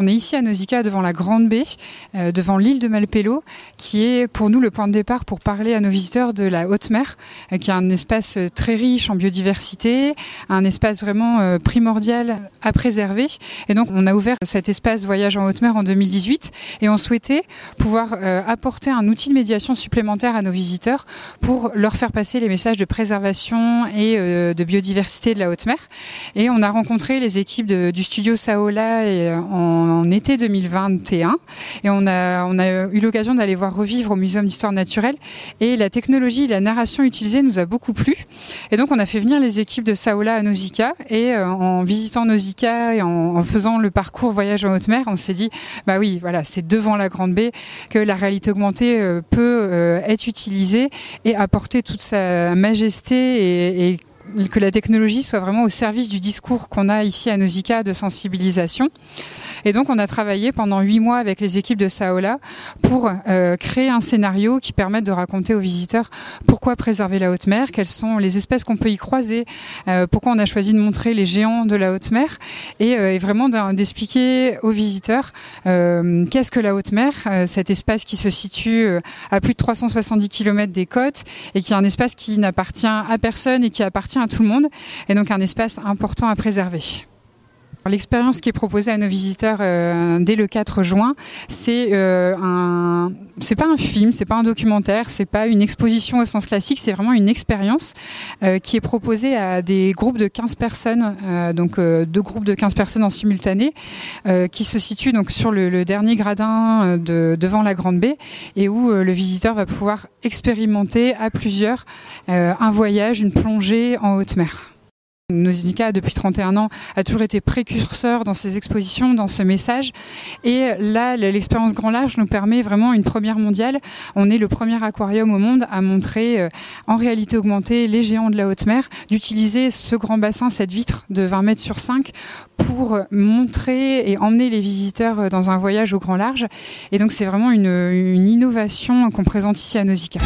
On est ici à Nausicaa devant la Grande Baie, euh, devant l'île de Malpelo, qui est pour nous le point de départ pour parler à nos visiteurs de la haute mer, euh, qui est un espace très riche en biodiversité, un espace vraiment euh, primordial à préserver. Et donc on a ouvert cet espace voyage en haute mer en 2018 et on souhaitait pouvoir apporter un outil de médiation supplémentaire à nos visiteurs pour leur faire passer les messages de préservation et de biodiversité de la haute mer. Et on a rencontré les équipes du studio Saola et, en en été 2021 et on a, on a eu l'occasion d'aller voir revivre au Muséum d'histoire naturelle. Et la technologie la narration utilisée nous a beaucoup plu. Et donc on a fait venir les équipes de Saola à Nausicaa. Et euh, en visitant Nausicaa et en, faisant le parcours voyage en haute mer on s'est dit bah oui voilà c'est devant la Grande Baie que la réalité augmentée euh, peut euh, être utilisée et apporter toute sa majesté et que la technologie soit vraiment au service du discours qu'on a ici à Nausicaa de sensibilisation. Et donc on a travaillé pendant huit mois avec les équipes de Saola pour euh, créer un scénario qui permette de raconter aux visiteurs pourquoi préserver la haute mer, quelles sont les espèces qu'on peut y croiser, euh, pourquoi on a choisi de montrer les géants de la haute mer et, euh, et vraiment d'expliquer aux visiteurs qu'est-ce que la haute mer, cet espace qui se situe à plus de 370 km des côtes et qui est un espace qui n'appartient à personne et qui appartient à tout le monde et donc un espace important à préserver. L'expérience qui est proposée à nos visiteurs euh, dès le 4 juin, c'est euh, un, pas un film, c'est pas un documentaire, c'est pas une exposition au sens classique, c'est vraiment une expérience euh, qui est proposée à des groupes de 15 personnes, euh, donc deux groupes de 15 personnes en simultané, qui se situent donc sur le, dernier gradin de, devant la Grande Baie et où le visiteur va pouvoir expérimenter à plusieurs un voyage, une plongée en haute mer. Nausicaa, depuis 31 ans, a toujours été précurseur dans ses expositions, dans ce message. Et là, l'expérience Grand Large nous permet vraiment une première mondiale. On est le premier aquarium au monde à montrer euh, en réalité augmentée les géants de la haute mer, d'utiliser ce grand bassin, cette vitre de 20 mètres sur 5 pour montrer et emmener les visiteurs euh, dans un voyage au grand large. Et donc c'est vraiment une, une innovation qu'on présente ici à Nausicaa.